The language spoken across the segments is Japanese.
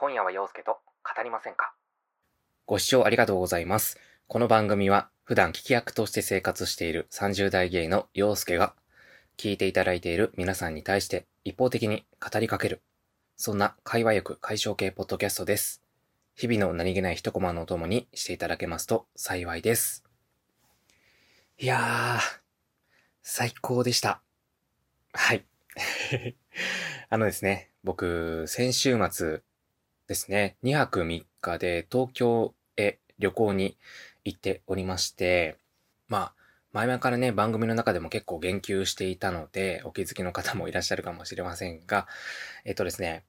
今夜は陽介と語りませんか？ご視聴ありがとうございます。この番組は普段聞き役として生活している30代ゲイの陽介が聞いていただいている皆さんに対して一方的に語りかけるそんな会話欲解消系ポッドキャストです。日々の何気ない一コマのお供にしていただけますと幸いです。いやー、最高でした。はい。あのですね、僕、先週末ですね、2泊3日で東京へ旅行に行っておりまして、まあ、前々からね、番組の中でも結構言及していたので、お気づきの方もいらっしゃるかもしれませんが、えっとですね、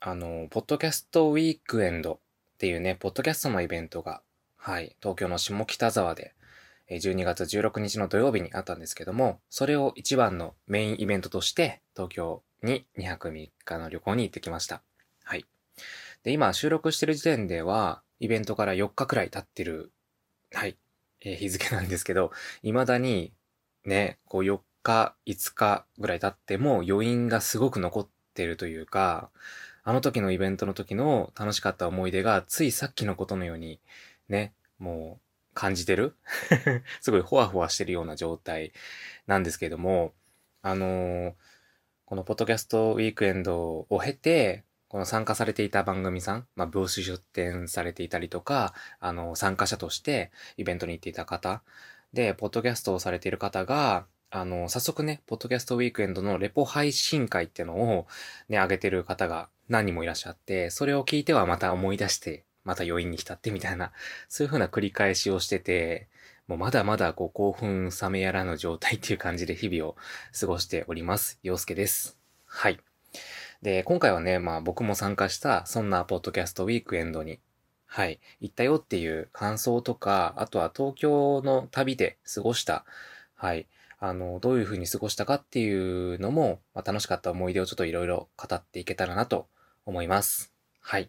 あの、ポッドキャストウィークエンドっていうね、ポッドキャストのイベントが、はい、東京の下北沢で、12月16日の土曜日にあったんですけども、それを一番のメインイベントとして、東京に2泊3日の旅行に行ってきました。で、今収録してる時点では、イベントから4日くらい経ってる、はい、えー日付なんですけど、未だに、ね、こう4日、5日ぐらい経っても余韻がすごく残ってるというか、あの時のイベントの時の楽しかった思い出が、ついさっきのことのように、ね、もう感じてる？すごいホワホワしてるような状態なんですけども、あのーこのポッドキャストウィークエンドを経て、この参加されていた番組さん、まあ、ブース出展されていたりとか、あの、参加者としてイベントに行っていた方、で、ポッドキャストをされている方が、あの、早速ね、ポッドキャストウィークエンドのレポ配信会ってのをね、上げてる方が何人もいらっしゃって、それを聞いてはまた思い出して、また余韻に浸ってみたいな、そういう風な繰り返しをしてて、もうまだまだこう興奮冷めやらぬ状態っていう感じで日々を過ごしております。陽介です。はい。で、今回はね、まあ僕も参加した、そんなポッドキャストウィークエンドに、はい、行ったよっていう感想とか、あとは東京の旅で過ごした、はい、あの、どういう風に過ごしたかっていうのも、まあ、楽しかった思い出をちょっといろいろ語っていけたらなと思います。はい。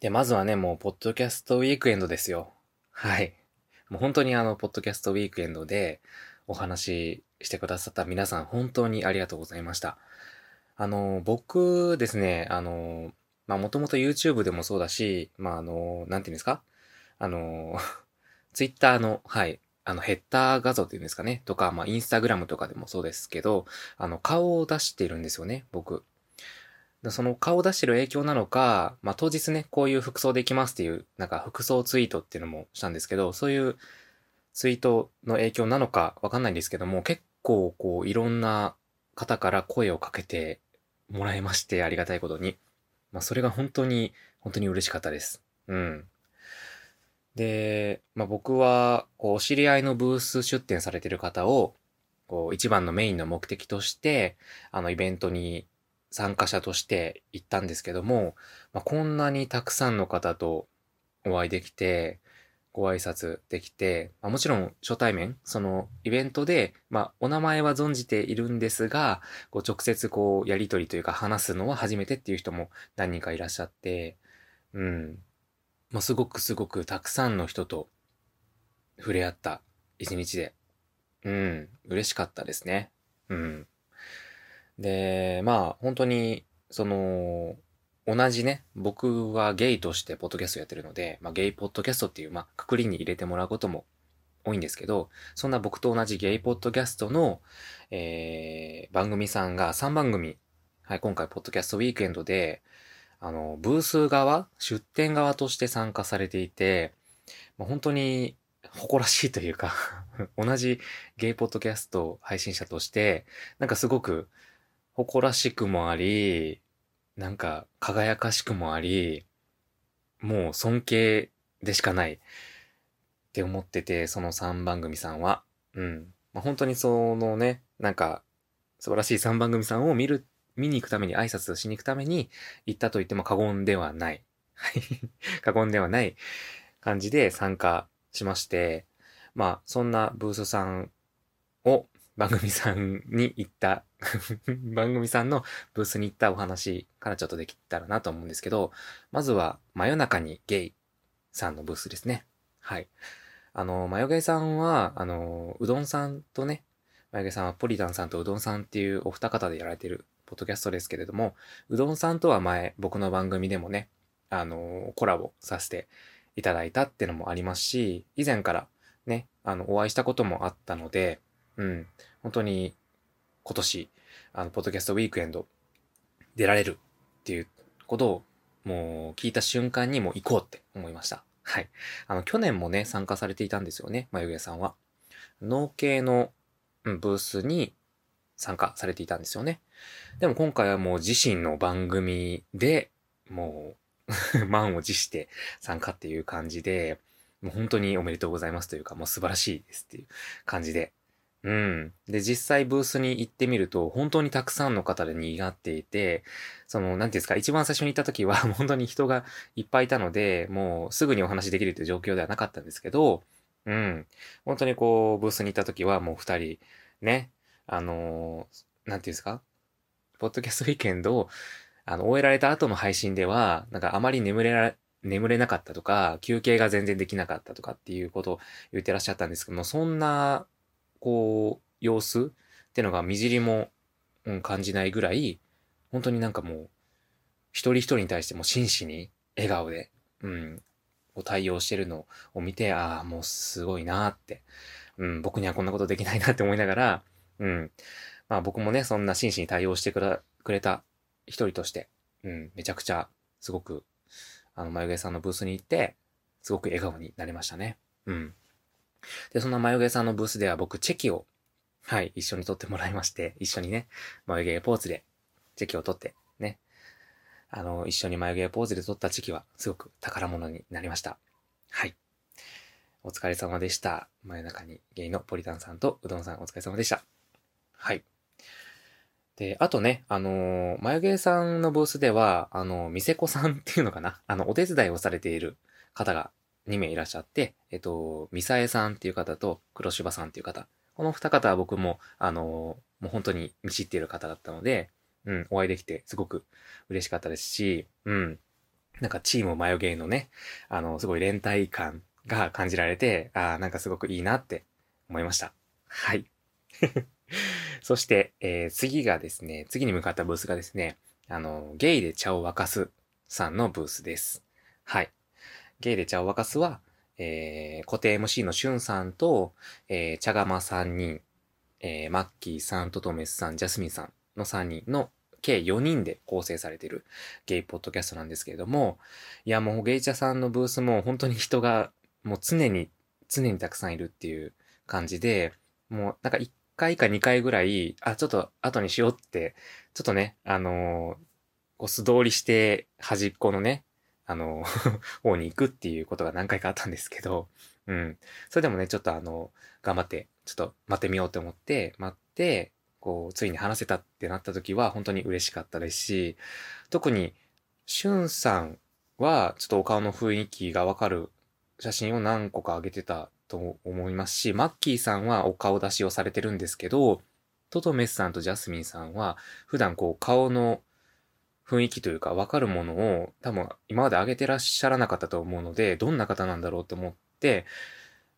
で、まずはね、もう、ポッドキャストウィークエンドですよ。はい。もう本当にあの、ポッドキャストウィークエンドでお話ししてくださった皆さん、本当にありがとうございました。あの、僕ですね、あの、まあ、もともと YouTube でもそうだし、まあ、あの、なんていうんですか？あの、Twitter の、はい、あの、ヘッダー画像っていうんですかね、とか、まあ、Instagram とかでもそうですけど、あの、顔を出してるんですよね、僕。その顔を出してる影響なのか、まあ、当日ね、こういう服装で行きますっていう、なんか服装ツイートっていうのもしたんですけど、そういうツイートの影響なのかわかんないんですけども、結構こう、いろんな方から声をかけてもらいまして、ありがたいことに。まあ、それが本当に、本当に嬉しかったです。うん。で、まあ、僕は、こう、知り合いのブース出展されてる方を、こう、一番のメインの目的として、あの、イベントに参加者として行ったんですけども、まあ、こんなにたくさんの方とお会いできて、ご挨拶できて、まあ、もちろん初対面、そのイベントで、まあ、お名前は存じているんですが、こう直接こうやりとりというか話すのは初めてっていう人も何人かいらっしゃって、うん。まあ、すごくすごくたくさんの人と触れ合った一日で、うん、嬉しかったですね。うん。で、まあ、本当に、その、同じね、僕はゲイとしてポッドキャストやってるので、まあ、ゲイポッドキャストっていう、まあ、くくりに入れてもらうことも多いんですけど、そんな僕と同じゲイポッドキャストの、えー、番組さんが3番組、はい、今回ポッドキャストウィークエンドで、あの、ブース側、出展側として参加されていて、まあ、本当に誇らしいというか、同じゲイポッドキャスト配信者として、なんかすごく誇らしくもあり、なんか輝かしくもあり、もう尊敬でしかないって思ってて、その3番組さんは。うん。まあ、本当にそのね、なんか素晴らしい3番組さんを見る、見に行くために挨拶しに行くために行ったと言っても過言ではない。はい。過言ではない感じで参加しまして、まあそんなブースさんを番組さんに行った 番組さんのブースに行ったお話からちょっとできたらなと思うんですけど、まずは、真夜中にゲイさんのブースですね。はい。あの、マヨゲイさんは、あの、うどんさんとね、マヨゲイさんはポリタンさんとうどんさんっていうお二方でやられてるポッドキャストですけれども、うどんさんとは前、僕の番組でもね、あの、コラボさせていただいたってのもありますし、以前からね、あの、お会いしたこともあったので、うん、本当に今年、あの、ポッドキャストウィークエンド出られるっていうことをもう聞いた瞬間にもう行こうって思いました。はい。あの、去年もね、参加されていたんですよね、眉毛さんは。農系の、うん、ブースに参加されていたんですよね。でも今回はもう自身の番組でもう 満を持して参加っていう感じで、もう本当におめでとうございますというか、もう素晴らしいですっていう感じで。うん。で、実際ブースに行ってみると、本当にたくさんの方で賑わっていて、その、なんていうんですか、一番最初に行った時は、本当に人がいっぱいいたので、もうすぐにお話できるという状況ではなかったんですけど、うん。本当にこう、ブースに行った時はもう二人、ね、あのー、なんていうんですか、ポッドキャストウィーケンドを、あの、終えられた後の配信では、なんかあまり眠れら、眠れなかったとか、休憩が全然できなかったとかっていうことを言ってらっしゃったんですけども、そんな、こう、様子ってのがみじりも、うん、感じないぐらい、本当になんかもう、一人一人に対しても真摯に笑顔で、うん、こう対応してるのを見て、ああ、もうすごいなって、うん、僕にはこんなことできないなって思いながら、うん、まあ僕もね、そんな真摯に対応してくれた一人として、うん、めちゃくちゃ、すごくあの、眉毛さんのブースに行って、すごく笑顔になりましたね。うん。で、そんな眉毛さんのブースでは僕、チェキを、はい、一緒に撮ってもらいまして、一緒にね、眉毛ポーズで、チェキを撮って、ね。あの、一緒に眉毛ポーズで撮ったチェキは、すごく宝物になりました。はい。お疲れ様でした。真夜中にゲイのポリタンさんとうどんさんお疲れ様でした。はい。で、あとね、あのー、眉毛さんのブースでは、あのー、店子さんっていうのかな？あの、お手伝いをされている方が2名いらっしゃって、えっと、ミサエさんっていう方と黒柴さんっていう方。この二方は僕も、あの、もう本当に見知っている方だったので、うん、お会いできてすごく嬉しかったですし、うん、なんかチーム眉毛のね、あの、すごい連帯感が感じられて、ああ、なんかすごくいいなって思いました。はい。そして、えー、次がですね、次に向かったブースがですね、あの、ゲイで茶を沸かすさんのブースです。はい。ゲイで茶を沸かすは、えー、固定 MC のしゅんさんと、えー、茶釜3人、えー、マッキーさん、トトメスさん、ジャスミンさんの3人の計4人で構成されているゲイポッドキャストなんですけれども、いやもうゲイ茶さんのブースも本当に人がもう常に、常にたくさんいるっていう感じで、もうなんか一回か2回ぐらい、あ、ちょっと後にしようって、ちょっとね、あのー、素通りして端っこのね、あの、方に行くっていうことが何回かあったんですけど、うん。それでもね、ちょっとあの、頑張って、ちょっと待ってみようと思って、待って、こう、ついに話せたってなった時は本当に嬉しかったですし、特に、しゅんさんは、ちょっとお顔の雰囲気がわかる写真を何個か上げてたと思いますし、マッキーさんはお顔出しをされてるんですけど、トトメスさんとジャスミンさんは、普段こう顔の雰囲気というか分かるものを多分今まで上げてらっしゃらなかったと思うので、どんな方なんだろうと思って、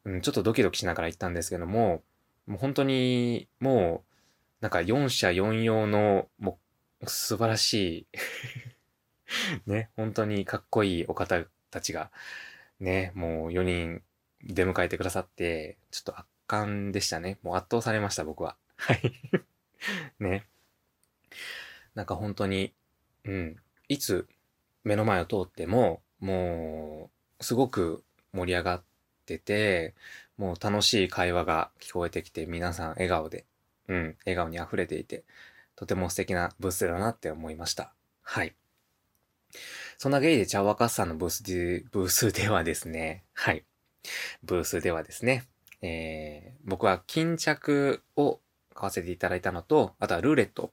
うん、ちょっとドキドキしながら行ったんですけども、もう本当にもう、なんか4社4用の、もう素晴らしい ね、本当にかっこいいお方たちが、ね、もう4人出迎えてくださって、ちょっと圧巻でしたね。もう圧倒されました、僕は。はい。ね。なんか本当に、うん。いつ目の前を通っても、もう、すごく盛り上がってて、もう楽しい会話が聞こえてきて、皆さん笑顔で、うん、笑顔に溢れていて、とても素敵なブースだなって思いました。はい。そんなゲイで茶若さんのブースで、ブースではですね、はい。ブースではですね、えー、僕は巾着を買わせていただいたのと、あとはルーレット。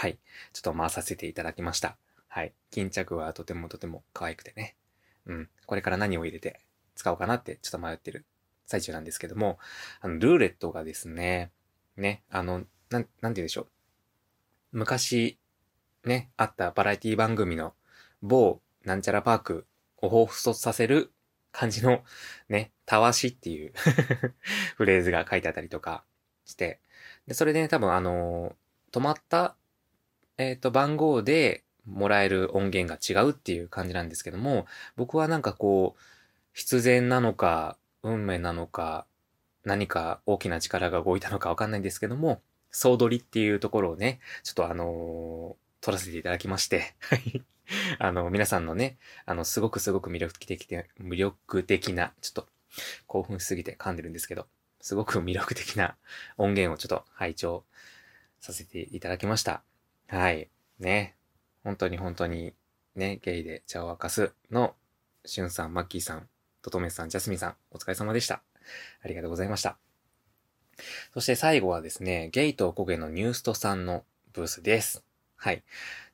はい。ちょっと回させていただきました。はい。巾着はとてもとても可愛くてね。うん。これから何を入れて使おうかなってちょっと迷ってる最中なんですけども、あの、ルーレットがですね、ね、あの、なん、なんて言うでしょう。昔、ね、あったバラエティ番組の某なんちゃらパークを彷彿とさせる感じのね、たわしっていう フレーズが書いてあったりとかして、で、それでね、多分あのー、止まった、えっ、と、番号でもらえる音源が違うっていう感じなんですけども、僕はなんかこう、必然なのか、運命なのか、何か大きな力が動いたのかわかんないんですけども、総取りっていうところをね、ちょっとあのー、撮らせていただきまして、はい。あの、皆さんのね、あの、すごくすごく魅力的で、魅力的な、ちょっと興奮しすぎて噛んでるんですけど、すごく魅力的な音源をちょっと拝聴させていただきました。はい。ね。本当に本当に、ね、ゲイで茶を沸かすの、しゅんさん、マッキーさん、ととめさん、ジャスミンさん、お疲れ様でした。ありがとうございました。そして最後はですね、ゲイとおこげのニューストさんのブースです。はい。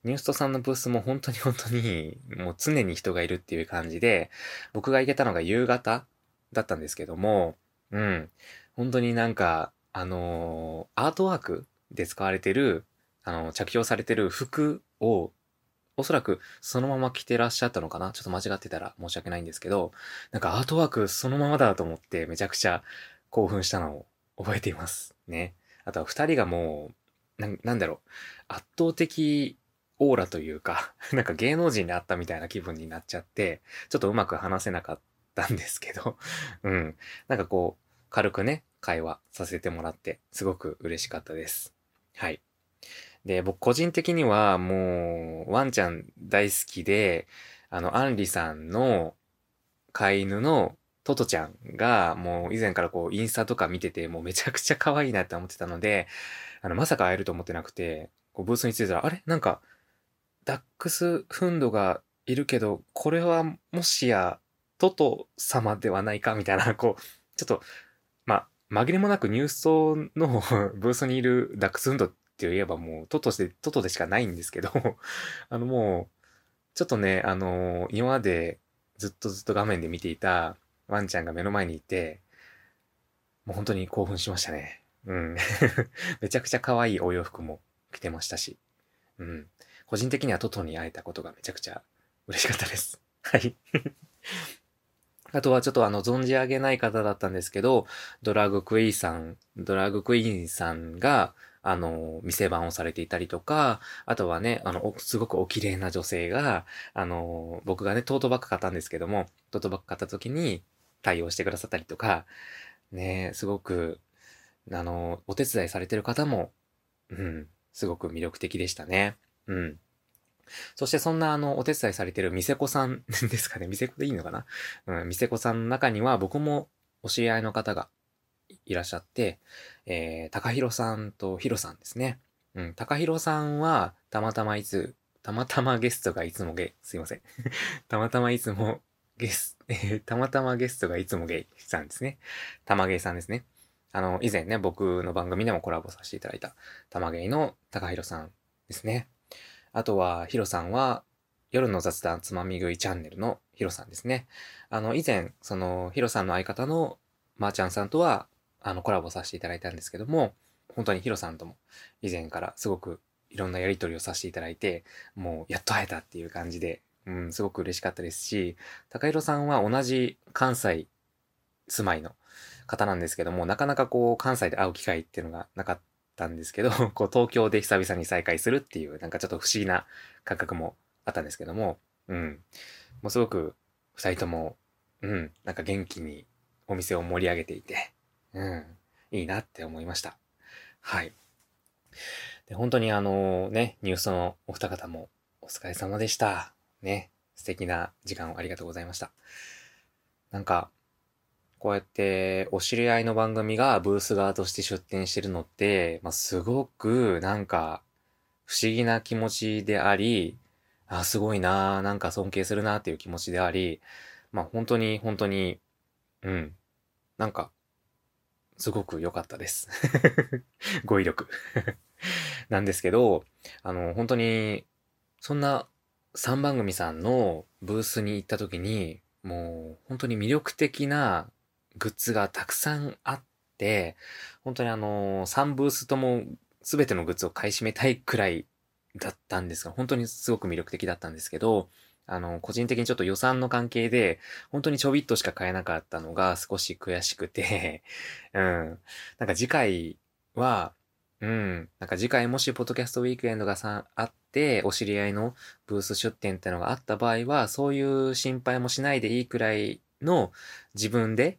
ニューストさんのブースも本当に本当に、もう常に人がいるっていう感じで、僕が行けたのが夕方だったんですけども、うん。本当になんか、あのー、アートワークで使われてる、あの、着用されてる服を、おそらくそのまま着てらっしゃったのかな？ちょっと間違ってたら申し訳ないんですけど、なんかアートワークそのままだと思ってめちゃくちゃ興奮したのを覚えています。ね。あとは二人がもう、な、なんだろう、圧倒的オーラというか、なんか芸能人に会ったみたいな気分になっちゃって、ちょっとうまく話せなかったんですけど、うん。なんかこう、軽くね、会話させてもらって、すごく嬉しかったです。はい。で、僕個人的にはもう、ワンちゃん大好きで、あの、アンリさんの飼い犬のトトちゃんが、もう以前からこう、インスタとか見てて、もうめちゃくちゃ可愛いなって思ってたので、あの、まさか会えると思ってなくて、こう、ブースに着いたら、あれ？なんか、ダックスフンドがいるけど、これはもしや、トト様ではないか？みたいな、こう、ちょっと、ま紛れもなくニュース層のブースにいるダックスフンドって言えばもう、トトで、トトでしかないんですけど あのもう、ちょっとね、あの今までずっとずっと画面で見ていた、ワンちゃんが目の前にいて、もう本当に興奮しましたね。うん。めちゃくちゃ可愛いお洋服も着てましたし。うん。個人的にはトトに会えたことがめちゃくちゃ嬉しかったです。はい。あとはちょっとあの、存じ上げない方だったんですけど、ドラグクイーンさん、ドラグクイーンさんが、あの、店番をされていたりとか、あとはね、あの、すごくお綺麗な女性が、あの、僕がね、トートバッグ買ったんですけども、トートバッグ買った時に、対応してくださったりとか、ね、すごく、あの、お手伝いされてる方も、うん、すごく魅力的でしたね。うん。そしてそんなあの、お手伝いされてる店子さんですかね。店子でいいのかなうん、店子さんの中には僕もお知り合いの方がいらっしゃって、えー、高弘さんとヒロさんですね。うん、高弘さんはたまたまいつ、たまたまゲストがいつもゲ、すいません。たまたまいつもゲス、えー、たまたまゲストがいつもゲイさんですね。たまゲイさんですね。あの、以前ね、僕の番組でもコラボさせていただいた、たまゲイの高弘さんですね。あとは、ヒロさんは、夜の雑談つまみ食いチャンネルのヒロさんですね。あの、以前、その、ヒロさんの相方のまーちゃんさんとは、あの、コラボさせていただいたんですけども、本当にヒロさんとも以前からすごくいろんなやりとりをさせていただいて、もうやっと会えたっていう感じで、うん、すごく嬉しかったですし、高弘さんは同じ関西住まいの方なんですけども、なかなかこう関西で会う機会っていうのがなかったんですけど、こう東京で久々に再会するっていう、なんかちょっと不思議な感覚もあったんですけども、うん。もうすごく二人とも、うん、なんか元気にお店を盛り上げていて、うん、いいなって思いました。はい。で、本当にあのね、ニュースのお二方もお疲れ様でした。ね、素敵な時間をありがとうございました。なんか、こうやってお知り合いの番組がブース側として出展してるのって、まあ、すごくなんか不思議な気持ちであり、あ、すごいななんか尊敬するなっていう気持ちであり、まあ本当に本当に、うん、なんか、すごく良かったです。語彙力 なんですけど、あの、本当に、そんな3番組さんのブースに行った時に、もう本当に魅力的なグッズがたくさんあって、本当にあの、3ブースとも全てのグッズを買い占めたいくらいだったんですが、本当にすごく魅力的だったんですけど、あの、個人的にちょっと予算の関係で、本当にちょびっとしか買えなかったのが少し悔しくて、うん。なんか次回は、うん。なんか次回もしポッドキャストウィークエンドがさあって、お知り合いのブース出店ってのがあった場合は、そういう心配もしないでいいくらいの自分で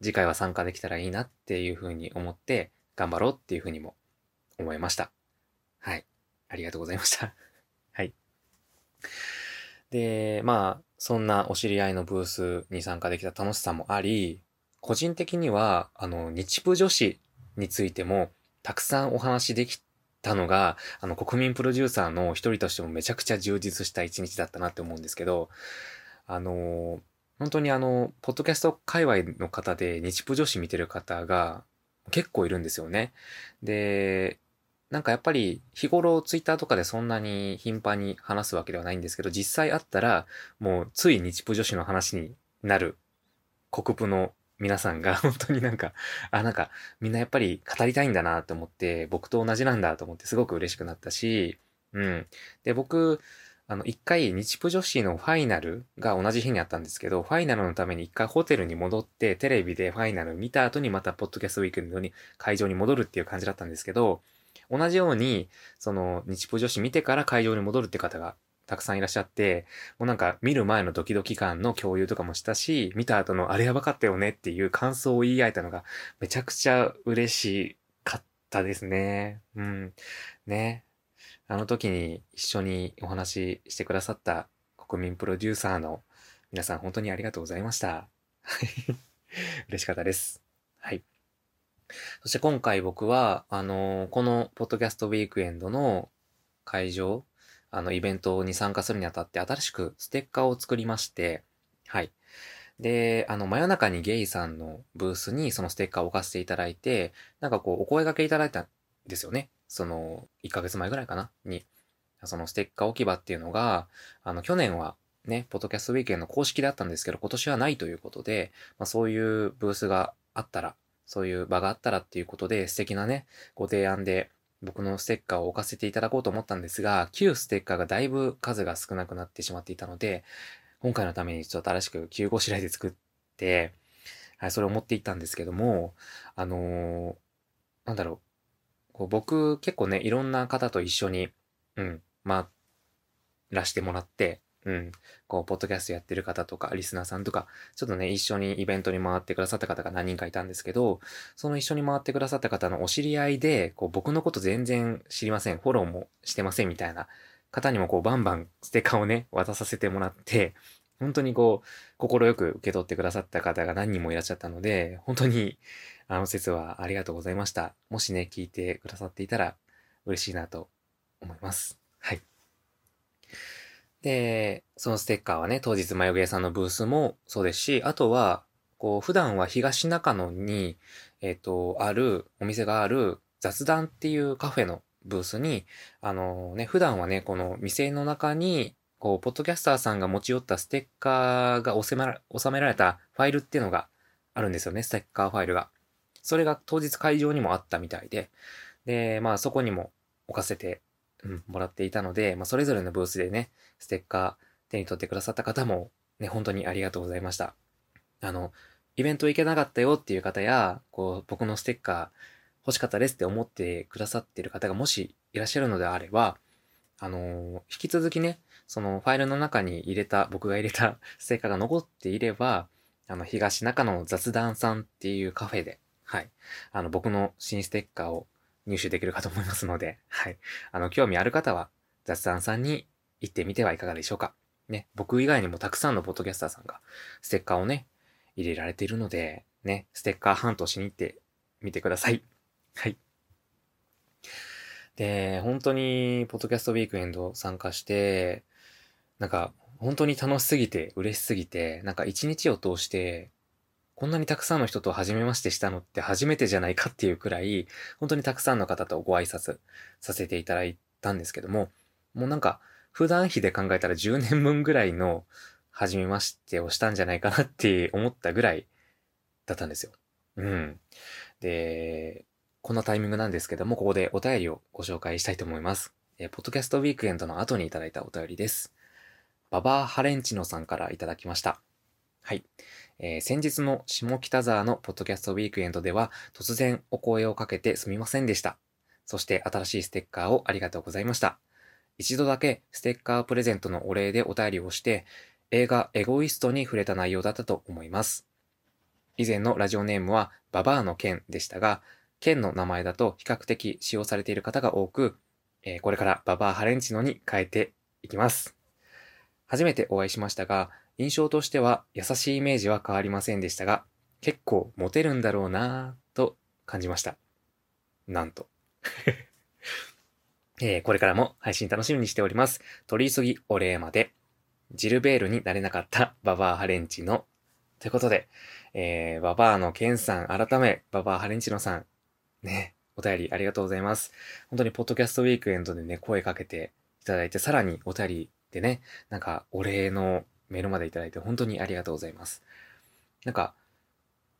次回は参加できたらいいなっていうふうに思って頑張ろうっていうふうにも思いました。はい。ありがとうございました。はい。で、まあ、そんなお知り合いのブースに参加できた楽しさもあり、個人的には、あの、日プ女子についてもたくさんお話できたのが、あの、国民プロデューサーの一人としてもめちゃくちゃ充実した一日だったなって思うんですけど、あの、本当にあの、ポッドキャスト界隈の方で日プ女子見てる方が結構いるんですよね。で、なんかやっぱり日頃ツイッターとかでそんなに頻繁に話すわけではないんですけど、実際あったらもうつい日プ女子の話になる国プの皆さんが 本当になんか、あ、なんかみんなやっぱり語りたいんだなと思って、僕と同じなんだと思ってすごく嬉しくなったし、うん。で、僕、あの、一回日プ女子のファイナルが同じ日にあったんですけど、ファイナルのために一回ホテルに戻ってテレビでファイナル見た後にまたポッドキャストウィークエンドに会場に戻るっていう感じだったんですけど、同じように、その日プ女子見てから会場に戻るって方がたくさんいらっしゃって、もうなんか見る前のドキドキ感の共有とかもしたし、見た後のあれやばかったよねっていう感想を言い合えたのがめちゃくちゃ嬉しかったですね。うん。ね。あの時に一緒にお話ししてくださった国民プロデューサーの皆さん本当にありがとうございました。嬉しかったです。はい。そして今回僕は、あのー、このポッドキャストウィークエンドの会場、あの、イベントに参加するにあたって新しくステッカーを作りまして、はい。で、あの、真夜中にゲイさんのブースにそのステッカーを置かせていただいて、なんかこう、お声掛けいただいたんですよね。その、1ヶ月前ぐらいかな？に、そのステッカー置き場っていうのが、あの、去年はね、ポッドキャストウィークエンド公式だったんですけど、今年はないということで、まあ、そういうブースがあったら、そういう場があったらっていうことで、素敵なね、ご提案で、僕のステッカーを置かせていただこうと思ったんですが、旧ステッカーがだいぶ数が少なくなってしまっていたので、今回のためにちょっと新しく9号白いで作って、はい、それを持っていったんですけども、あのー、なんだろう、こう僕結構ね、いろんな方と一緒に、うん、まあ、らしてもらって、うん、こう、ポッドキャストやってる方とか、リスナーさんとか、ちょっとね、一緒にイベントに回ってくださった方が何人かいたんですけど、その一緒に回ってくださった方のお知り合いで、こう、僕のこと全然知りません、フォローもしてませんみたいな方にもこう、バンバンステッカーをね、渡させてもらって、本当にこう、心よく受け取ってくださった方が何人もいらっしゃったので、本当に、あの説はありがとうございました。もしね、聞いてくださっていたら嬉しいなと思います。で、そのステッカーはね、当日眉毛屋さんのブースもそうですし、あとは、こう、普段は東中野に、えっ、ー、と、ある、お店がある雑談っていうカフェのブースに、あのね、普段はね、この店の中に、こう、ポッドキャスターさんが持ち寄ったステッカーが収められたファイルっていうのがあるんですよね、ステッカーファイルが。それが当日会場にもあったみたいで、で、まあそこにも置かせて、もらっていたので、まあそれぞれのブースでね、ステッカー手に取ってくださった方も、ね、本当にありがとうございました。あの、イベント行けなかったよっていう方や、こう、僕のステッカー欲しかったですって思ってくださってる方がもしいらっしゃるのであれば、あのー、引き続きね、そのファイルの中に入れた、僕が入れた ステッカーが残っていれば、あの、東中野雑談さんっていうカフェで、はい。あの、僕の新ステッカーを入手できるかと思いますので、はい。あの、興味ある方は、雑談さんに行ってみてはいかがでしょうか。ね、僕以外にもたくさんのポッドキャスターさんが、ステッカーをね、入れられているので、ね、ステッカーハントしに行ってみてください。はい。で、本当に、ポッドキャストウィークエンド参加して、なんか、本当に楽しすぎて、嬉しすぎて、なんか一日を通して、こんなにたくさんの人と初めましてしたのって初めてじゃないかっていうくらい、本当にたくさんの方とご挨拶させていただいたんですけども、もうなんか、普段比で考えたら10年分ぐらいの初めましてをしたんじゃないかなって思ったぐらいだったんですよ。うん。で、こんなタイミングなんですけども、ここでお便りをご紹介したいと思います。えポッドキャストウィークエンドの後にいただいたお便りです。ババーハレンチノさんからいただきました。はい。えー、先日の下北沢のポッドキャストウィークエンドでは突然お声をかけてすみませんでした。そして新しいステッカーをありがとうございました。一度だけステッカープレゼントのお礼でお便りをして、映画エゴイストに触れた内容だったと思います。以前のラジオネームはババアの剣でしたが、剣の名前だと比較的使用されている方が多く、えー、これからババアハレンチノに変えていきます。初めてお会いしましたが、印象としては優しいイメージは変わりませんでしたが、結構モテるんだろうなぁと感じました。なんと。えー、これからも配信楽しみにしております。取り急ぎお礼まで。ジルベールになれなかったババアハレンチの。ということで、えー、ババアのケンさん、改め、ババアハレンチのさん、ね、お便りありがとうございます。本当にポッドキャストウィークエンドでね、声かけていただいて、さらにお便りでね、なんかお礼のメールまでいただいて本当にありがとうございます。なんか、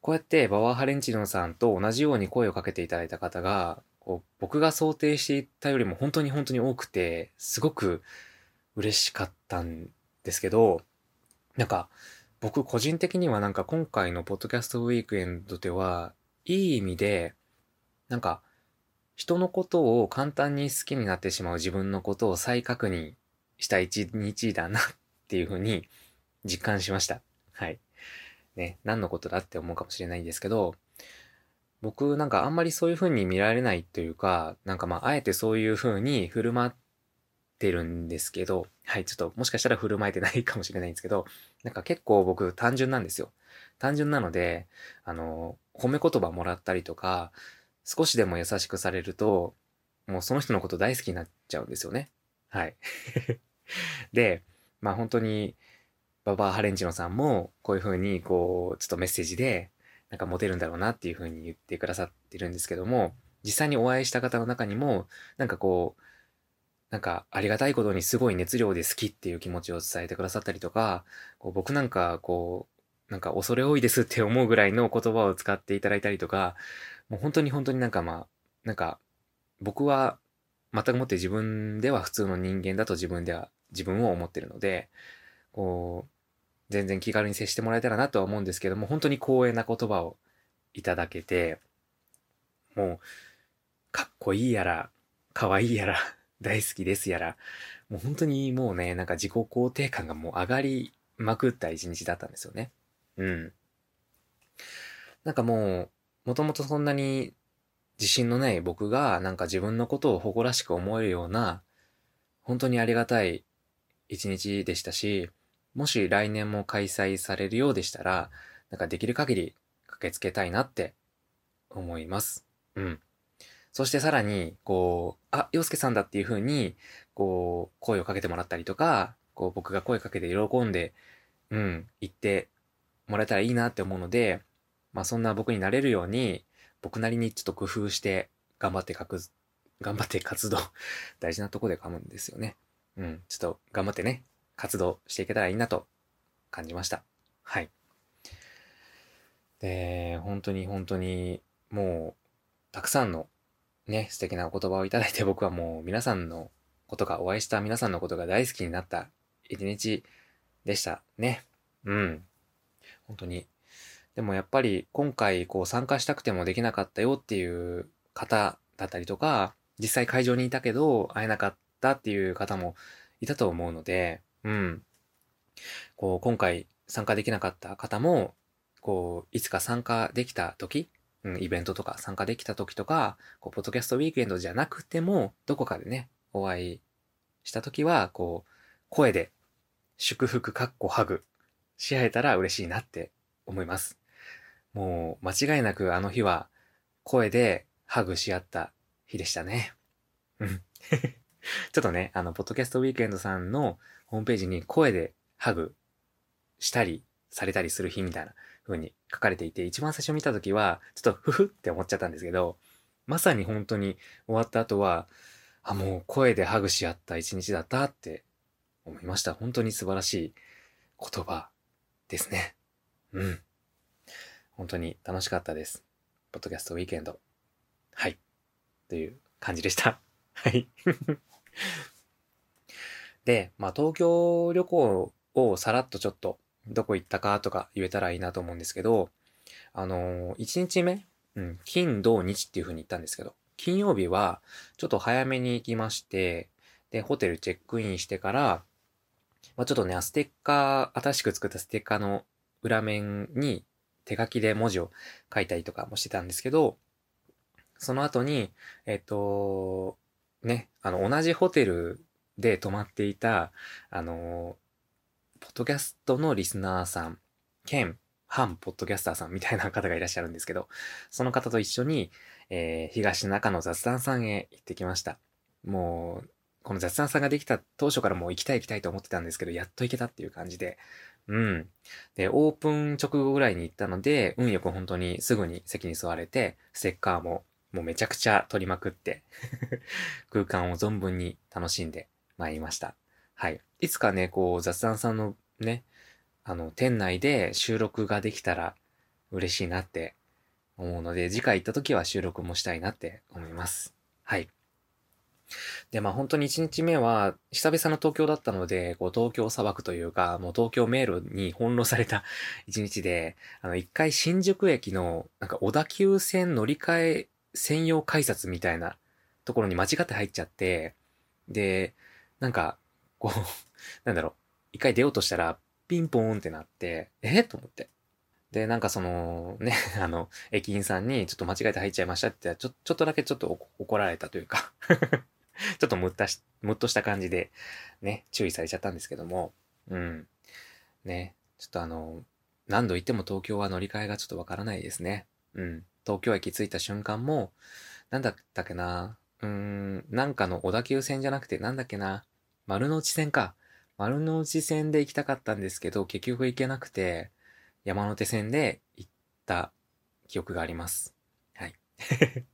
こうやってババアハレンチノさんと同じように声をかけていただいた方が、こう僕が想定していたよりも本当に本当に多くて、すごく嬉しかったんですけど、なんか、僕個人的にはなんか今回のポッドキャストウィークエンドでは、いい意味で、なんか、人のことを簡単に好きになってしまう自分のことを再確認した一日だなっっていうふうに実感しました。はい。ね、何のことだって思うかもしれないんですけど、僕なんかあんまりそういう風に見られないというか、なんかまああえてそういう風に振る舞ってるんですけど、はい、ちょっともしかしたら振る舞えてないかもしれないんですけど、なんか結構僕単純なんですよ。単純なので、あの、褒め言葉もらったりとか、少しでも優しくされると、もうその人のこと大好きになっちゃうんですよね。はい。で、まあ本当に、ババアハレンジノさんも、こういう風に、こう、ちょっとメッセージで、なんかモテるんだろうなっていう風に言ってくださってるんですけども、実際にお会いした方の中にも、なんかこう、なんかありがたいことにすごい熱量で好きっていう気持ちを伝えてくださったりとか、こう僕なんかこう、なんか恐れ多いですって思うぐらいの言葉を使っていただいたりとか、もう本当に本当になんかまあ、なんか僕は全くもって自分では普通の人間だと自分では自分を思ってるので、こう、全然気軽に接してもらえたらなとは思うんですけども、本当に光栄な言葉をいただけて、もう、かっこいいやら、かわいいやら、大好きですやら、もう本当にもうね、なんか自己肯定感がもう上がりまくった一日だったんですよね。うん。なんかもう、もともとそんなに自信のない僕がなんか自分のことを誇らしく思えるような、本当にありがたい一日でしたし、もし来年も開催されるようでしたら、なんかできる限り駆けつけたいなって思います。うん。そしてさらに、こう、あ、洋介さんだっていう風に、こう、声をかけてもらったりとか、こう、僕が声かけて喜んで、うん、言ってもらえたらいいなって思うので、まあそんな僕になれるように、僕なりにちょっと工夫して頑張って書く、頑張って活動大事なとこで噛むんですよね。うん、ちょっと頑張ってね、活動していけたらいいなと感じました。はい。で、本当に本当に、もう、たくさんのね、素敵なお言葉をいただいて僕はもう皆さんのことが、お会いした皆さんのことが大好きになった一日でしたね。うん。本当に。でもやっぱり今回こう参加したくてもできなかったよっていう方だったりとか、実際会場にいたけど会えなかったっていう方もいたと思うので、うん。こう今回参加できなかった方も、こう、いつか参加できた時、うん、イベントとか参加できた時とか、こう、ポッドキャストウィークエンドじゃなくても、どこかでね、お会いした時は、こう、声で、祝福かっこハグし合えたら嬉しいなって思います。もう、間違いなくあの日は、声でハグし合った日でしたね。うん。ちょっとね、あの、ポッドキャストウィークエンドさんのホームページに声でハグしたりされたりする日みたいな風に書かれていて、一番最初見た時は、ちょっとふふって思っちゃったんですけど、まさに本当に終わった後は、あ、もう声でハグし合った一日だったって思いました。本当に素晴らしい言葉ですね。うん。本当に楽しかったです。ポッドキャストウィークエンド。はい。という感じでした。はい。で、まあ東京旅行をさらっとちょっとどこ行ったかとか言えたらいいなと思うんですけど、あのー、1日目、うん、金、土、日っていう風に言ったんですけど、金曜日はちょっと早めに行きまして、で、ホテルチェックインしてから、まあ、ちょっとね、ステッカー、新しく作ったステッカーの裏面に手書きで文字を書いたりとかもしてたんですけど、その後に、えっと、ね、あの、同じホテルで泊まっていた、あの、ポッドキャストのリスナーさん、兼、反ポッドキャスターさんみたいな方がいらっしゃるんですけど、その方と一緒に、えー、東中の雑談さんへ行ってきました。もう、この雑談さんができた当初からもう行きたい行きたいと思ってたんですけど、やっと行けたっていう感じで、うん。で、オープン直後ぐらいに行ったので、運よく本当にすぐに席に座れて、ステッカーももうめちゃくちゃ撮りまくって 空間を存分に楽しんでまいりました。はい。いつかね、こう雑談さんのね、あの、店内で収録ができたら嬉しいなって思うので、次回行った時は収録もしたいなって思います。はい。で、まあ本当に1日目は久々の東京だったので、こう東京砂漠というか、もう東京迷路に翻弄された 1日で、あの一回新宿駅のなんか小田急線乗り換え専用改札みたいなところに間違って入っちゃって、で、なんか、こう、なんだろう、一回出ようとしたら、ピンポーンってなって、え？と思って。で、なんかその、ね、あの、駅員さんにちょっと間違えて入っちゃいましたって、ちょ、ちょっとだけちょっと怒られたというか ちょっとむったし、むっとした感じで、ね、注意されちゃったんですけども、うん。ね、ちょっとあの、何度言っても東京は乗り換えがちょっとわからないですね。うん。東京駅着いた瞬間も、なんだったっけな、うーん、なんかの小田急線じゃなくて、なんだっけな、丸の内線か。丸の内線で行きたかったんですけど、結局行けなくて、山手線で行った記憶があります。はい。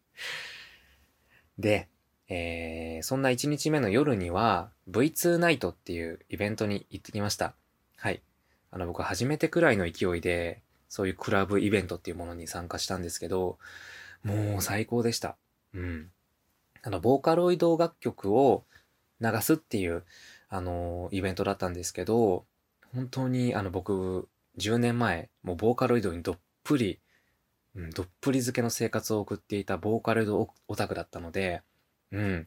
で、えー、そんな1日目の夜には V2 ナイトっていうイベントに行ってきました。はい。あの僕初めてくらいの勢いでそういうクラブイベントっていうものに参加したんですけど、もう最高でした。うん。あの、ボーカロイド楽曲を流すっていう、あの、イベントだったんですけど、本当にあの僕、10年前、もうボーカロイドにどっぷり、うん、どっぷり漬けの生活を送っていたボーカロイドオタクだったので、うん。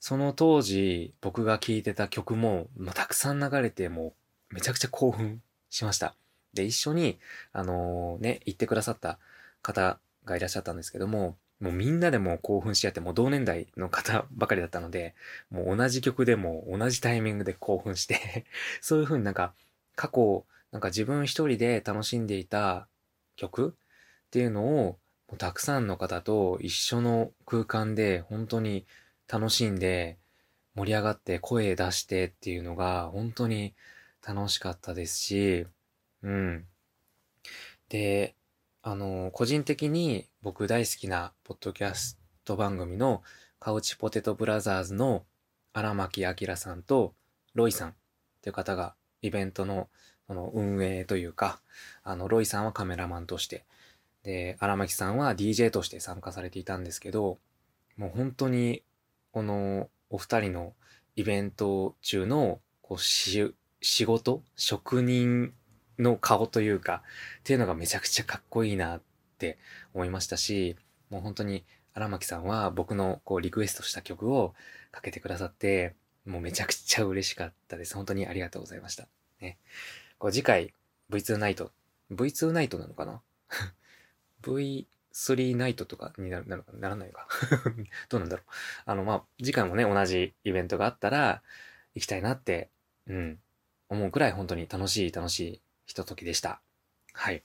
その当時、僕が聴いてた曲も、まあ、たくさん流れて、もう、めちゃくちゃ興奮しました。で、一緒に、あのー、ね、行ってくださった方がいらっしゃったんですけども、もうみんなでも興奮し合って、もう同年代の方ばかりだったので、もう同じ曲でも同じタイミングで興奮して そういう風になんか過去、なんか自分一人で楽しんでいた曲っていうのを、もうたくさんの方と一緒の空間で本当に楽しんで盛り上がって声出してっていうのが本当に楽しかったですし、うん。で、あの、個人的に僕大好きなポッドキャスト番組のカウチポテトブラザーズの荒牧明さんとロイさんっていう方がイベントのその運営というか、あの、ロイさんはカメラマンとして、で、荒牧さんは DJ として参加されていたんですけど、もう本当に、このお二人のイベント中の、こう、仕事職人の顔というか、っていうのがめちゃくちゃかっこいいなって思いましたし、もう本当に荒牧さんは僕のこうリクエストした曲をかけてくださって、もうめちゃくちゃ嬉しかったです。本当にありがとうございました。ね。こう次回 V2 ナイト、V2 ナイトなのかな ?V3 ナイトとかになるなるならないか？どうなんだろう。あの、まあ、次回もね、同じイベントがあったら行きたいなって、うん、思うくらい本当に楽しい楽しいひとときでした。はい。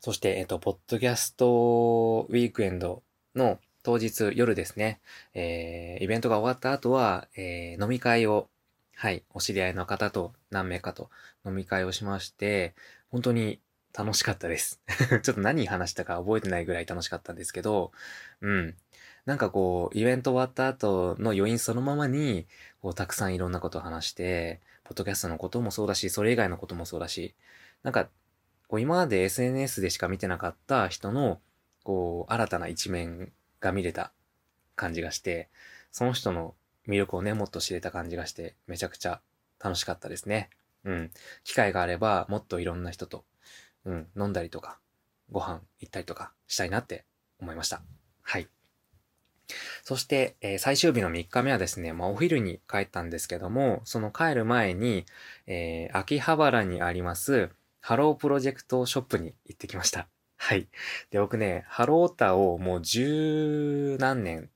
そして、えっ、と、ポッドキャストウィークエンドの当日夜ですね、えー、イベントが終わった後は、えー、飲み会を、はい、お知り合いの方と何名かと飲み会をしまして、本当に楽しかったです。ちょっと何話したか覚えてないぐらい楽しかったんですけど、うん。なんかこう、イベント終わった後の余韻そのままに、こう、たくさんいろんなことを話して、ポッドキャストのこともそうだし、それ以外のこともそうだし、なんか、こう今まで SNS でしか見てなかった人の、こう、新たな一面が見れた感じがして、その人の魅力をね、もっと知れた感じがして、めちゃくちゃ楽しかったですね。うん。機会があれば、もっといろんな人と、うん、飲んだりとか、ご飯行ったりとかしたいなって思いました。はい。そして、えー、最終日の3日目はですね、まあ、お昼に帰ったんですけども、その帰る前に、えー、秋葉原にあります、ハロープロジェクトショップに行ってきました。はい。で、僕ね、ハロータをもう十何年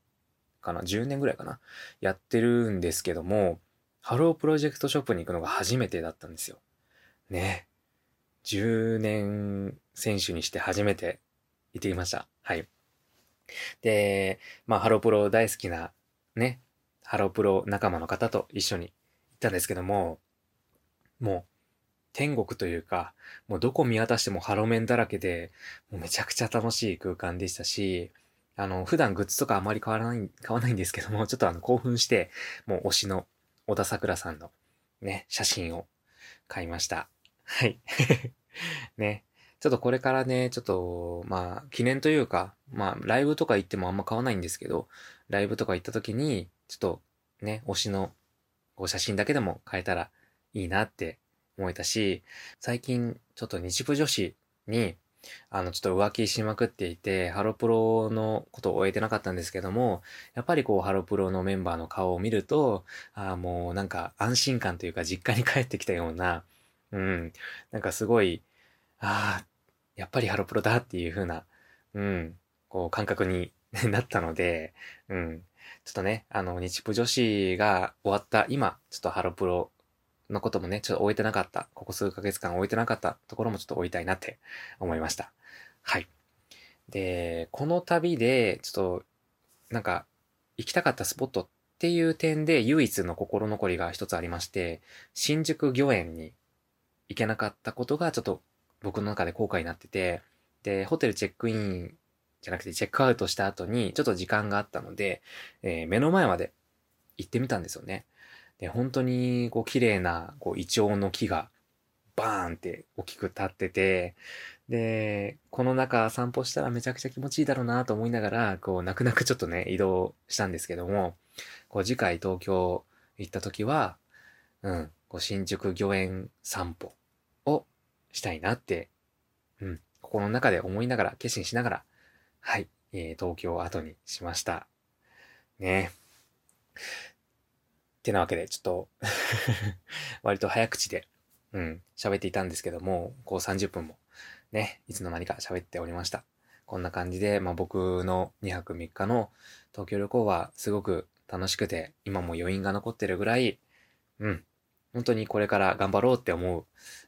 かな ?10 年ぐらいかなやってるんですけども、ハロープロジェクトショップに行くのが初めてだったんですよ。ね。10年選手にして初めて行ってきました。はい。で、まあ、ハロプロ大好きな、ね、ハロプロ仲間の方と一緒に行ったんですけども、もう、天国というか、もうどこ見渡してもハロメンだらけで、もうめちゃくちゃ楽しい空間でしたし、あの、普段グッズとかあまり買わない、買わないんですけども、ちょっとあの、興奮して、もう推しの小田桜さんのね、写真を買いました。はい。ね。ちょっとこれからね、ちょっと、まあ、記念というか、まあ、ライブとか行ってもあんま買わないんですけど、ライブとか行った時に、ちょっと、ね、推しの、こう写真だけでも買えたらいいなって思えたし、最近、ちょっと日部女子に、あの、ちょっと浮気しまくっていて、ハロプロのことを終えてなかったんですけども、やっぱりこう、ハロプロのメンバーの顔を見ると、ああ、もうなんか安心感というか実家に帰ってきたような、うん、なんかすごい、ああ、やっぱりハロプロだっていう風な、うん、こう感覚に なったので、うん、ちょっとね、あの、日プ女子が終わった今、ちょっとハロプロのこともね、ちょっと終えてなかった、ここ数ヶ月間終えてなかったところもちょっと追いたいなって思いました。はい。で、この旅で、ちょっと、なんか、行きたかったスポットっていう点で唯一の心残りが一つありまして、新宿御苑に行けなかったことがちょっと僕の中で後悔になってて、で、ホテルチェックインじゃなくてチェックアウトした後にちょっと時間があったので、えー、目の前まで行ってみたんですよね。で、本当にこう綺麗なこうイチョウの木がバーンって大きく立ってて、で、この中散歩したらめちゃくちゃ気持ちいいだろうなと思いながら、こう泣く泣くちょっとね、移動したんですけども、こう次回東京行った時は、うん、こう新宿御苑散歩したいなって、うん、心の中で思いながら、決心しながら、はい、えー、東京を後にしました。ねってなわけで、ちょっと 割と早口で、うん、喋っていたんですけども、こう30分も、ね、いつの間にか喋っておりました。こんな感じで、まあ僕の2泊3日の東京旅行はすごく楽しくて、今も余韻が残ってるぐらい、うん、本当にこれから頑張ろうって思う、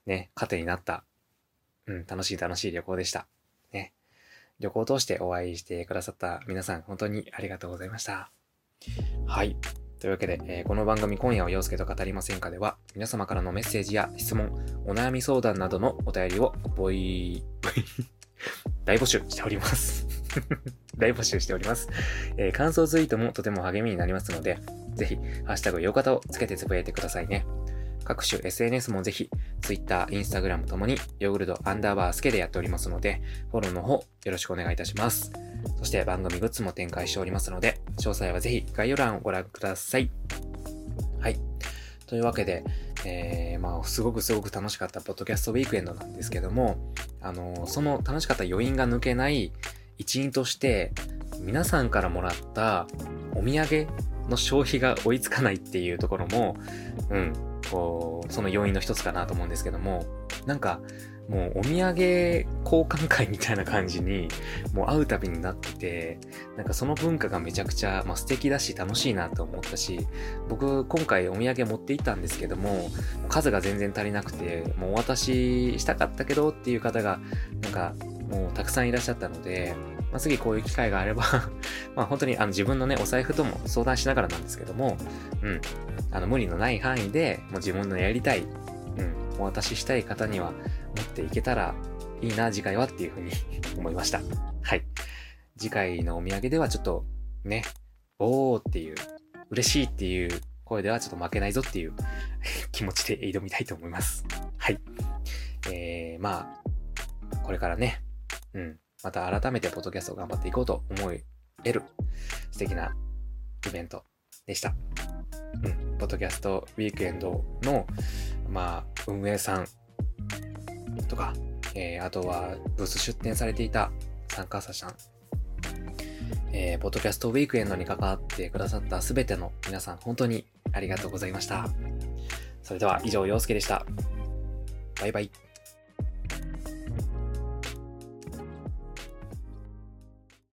ね、糧になった、うん、楽しい楽しい旅行でした。ね。旅行を通してお会いしてくださった皆さん、本当にありがとうございました。はい。というわけで、えー、この番組今夜は陽介と語りませんかでは、皆様からのメッセージや質問、お悩み相談などのお便りを、ボイ、大募集しております 大募集しております。えー、感想ツイートもとても励みになりますので、ぜひ、ハッシュタグよかたをつけてつぶやいてくださいね。各種 SNS もぜひ、Twitter、Instagram ともに、ヨーグルトアンダーバースケでやっておりますので、フォローの方、よろしくお願いいたします。そして番組グッズも展開しておりますので、詳細はぜひ概要欄をご覧ください。はい。というわけで、えー、まあ、すごくすごく楽しかったポッドキャストウィークエンドなんですけども、あの、その楽しかった余韻が抜けない一因として、皆さんからもらったお土産の消費が追いつかないっていうところも、うん、こう、その要因の一つかなと思うんですけども、なんか、もうお土産交換会みたいな感じに、もう会うたびになってて、なんかその文化がめちゃくちゃ、まあ、素敵だし楽しいなと思ったし、僕今回お土産持っていったんですけども、数が全然足りなくて、もうお渡ししたかったけどっていう方が、なんかもうたくさんいらっしゃったので、まあ、次こういう機会があれば まあ本当にあの自分のね、お財布とも相談しながらなんですけども、うん、あの無理のない範囲で、もう自分のやりたい、うん、お渡ししたい方には持っていけたらいいな、次回はっていうふうに 思いました。はい。次回のお土産ではちょっとね、おーっていう、嬉しいっていう声ではちょっと負けないぞっていう 気持ちで挑みたいと思います。はい。えー、まあ、これからね、うん、また改めてポッドキャストを頑張っていこうと思える素敵なイベントでした。うん、ポッドキャストウィークエンドの、まあ、運営さんとか、えー、あとはブース出展されていた参加者さん、えー、ポッドキャストウィークエンドに関わってくださったすべての皆さん、本当にありがとうございました。それでは以上、陽介でした。バイバイ。